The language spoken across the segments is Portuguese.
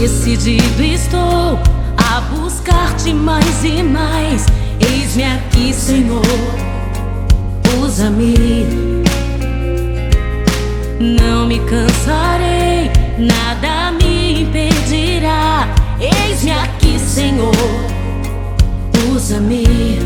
Decidido estou a buscar-te mais e mais. Eis-me aqui, Senhor, usa-me. Não me cansarei, nada me impedirá. Eis-me aqui, Senhor, usa-me.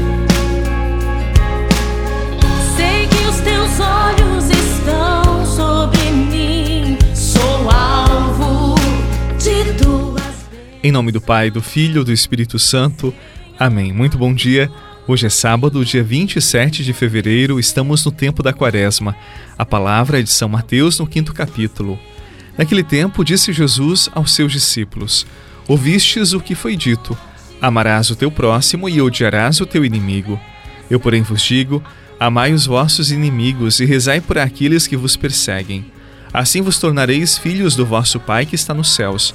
Em nome do Pai, do Filho e do Espírito Santo. Amém. Muito bom dia. Hoje é sábado, dia 27 de fevereiro, estamos no tempo da quaresma. A palavra é de São Mateus no quinto capítulo. Naquele tempo, disse Jesus aos seus discípulos: Ouvistes o que foi dito: Amarás o teu próximo e odiarás o teu inimigo. Eu, porém, vos digo: Amai os vossos inimigos e rezai por aqueles que vos perseguem. Assim vos tornareis filhos do vosso Pai que está nos céus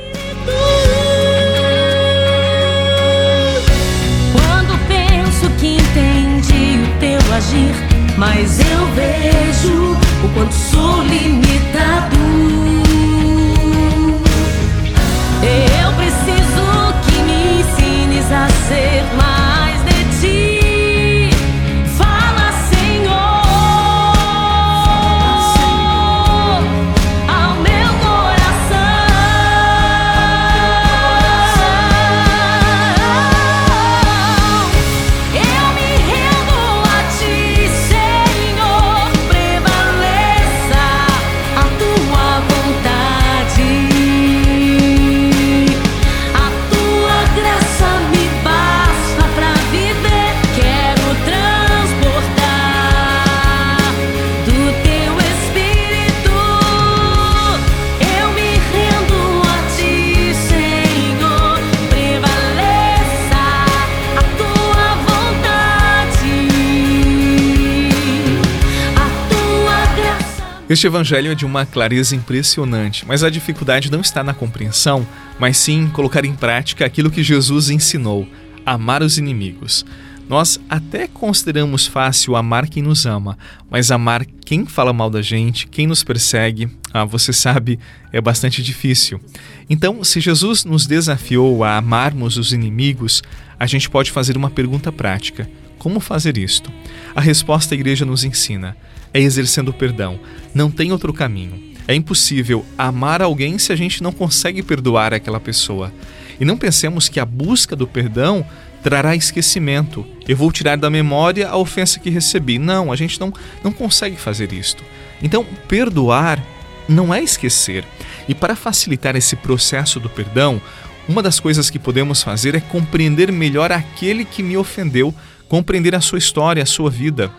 Mas eu vejo o quanto sou limitado. Este evangelho é de uma clareza impressionante, mas a dificuldade não está na compreensão, mas sim em colocar em prática aquilo que Jesus ensinou: amar os inimigos. Nós até consideramos fácil amar quem nos ama, mas amar quem fala mal da gente, quem nos persegue, ah, você sabe, é bastante difícil. Então, se Jesus nos desafiou a amarmos os inimigos, a gente pode fazer uma pergunta prática: como fazer isto? A resposta a igreja nos ensina: é exercendo o perdão. Não tem outro caminho. É impossível amar alguém se a gente não consegue perdoar aquela pessoa. E não pensemos que a busca do perdão trará esquecimento. Eu vou tirar da memória a ofensa que recebi. Não, a gente não, não consegue fazer isto. Então, perdoar não é esquecer. E para facilitar esse processo do perdão, uma das coisas que podemos fazer é compreender melhor aquele que me ofendeu compreender a sua história, a sua vida.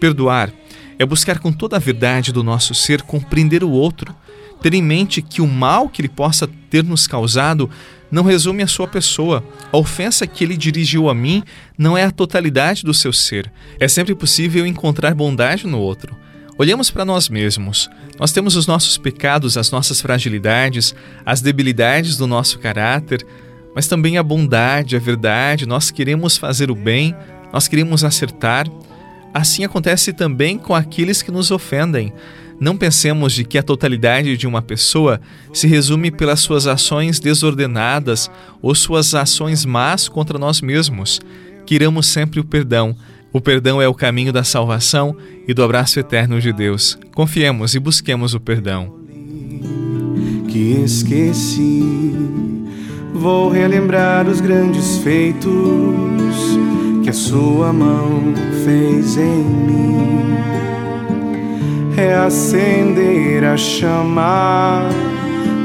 Perdoar é buscar com toda a verdade do nosso ser compreender o outro, ter em mente que o mal que ele possa ter nos causado não resume a sua pessoa. A ofensa que ele dirigiu a mim não é a totalidade do seu ser. É sempre possível encontrar bondade no outro. Olhamos para nós mesmos. Nós temos os nossos pecados, as nossas fragilidades, as debilidades do nosso caráter, mas também a bondade, a verdade. Nós queremos fazer o bem, nós queremos acertar. Assim acontece também com aqueles que nos ofendem. Não pensemos de que a totalidade de uma pessoa se resume pelas suas ações desordenadas ou suas ações más contra nós mesmos. Quiramos sempre o perdão. O perdão é o caminho da salvação e do abraço eterno de Deus. Confiemos e busquemos o perdão. Que esqueci, vou relembrar os grandes feitos sua mão fez em mim. Reacender a chama,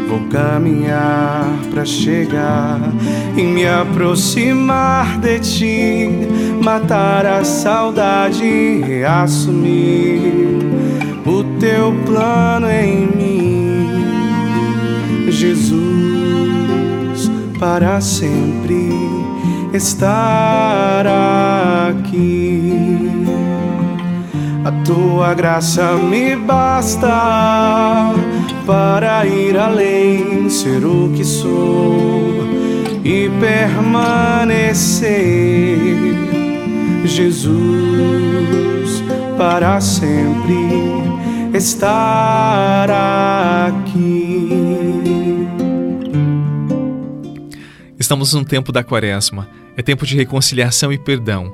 vou caminhar para chegar e me aproximar de ti, matar a saudade e reassumir o teu plano em mim, Jesus. para sempre estar aqui. A tua graça me basta para ir além, ser o que sou e permanecer. Jesus, para sempre estar aqui. Estamos num tempo da quaresma, é tempo de reconciliação e perdão.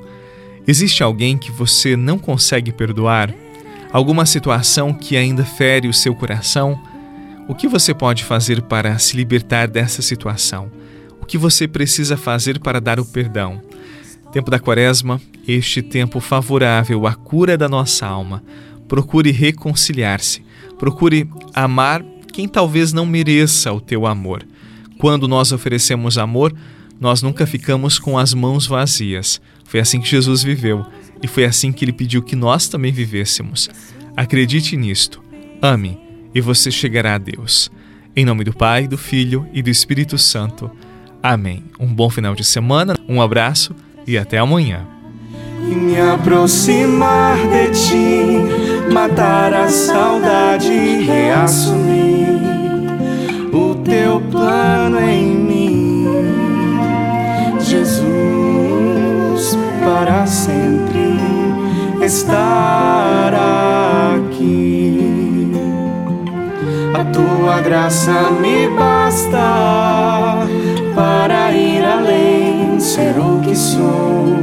Existe alguém que você não consegue perdoar? Alguma situação que ainda fere o seu coração? O que você pode fazer para se libertar dessa situação? O que você precisa fazer para dar o perdão? Tempo da Quaresma, este tempo favorável à cura da nossa alma. Procure reconciliar-se. Procure amar quem talvez não mereça o teu amor. Quando nós oferecemos amor, nós nunca ficamos com as mãos vazias. Foi assim que Jesus viveu e foi assim que ele pediu que nós também vivêssemos. Acredite nisto. Ame e você chegará a Deus. Em nome do Pai, do Filho e do Espírito Santo. Amém. Um bom final de semana, um abraço e até amanhã. E me aproximar de ti, matar a saudade reassumir o teu plano em mim, Jesus, para sempre estar tua graça me basta para ir além, ser o que sou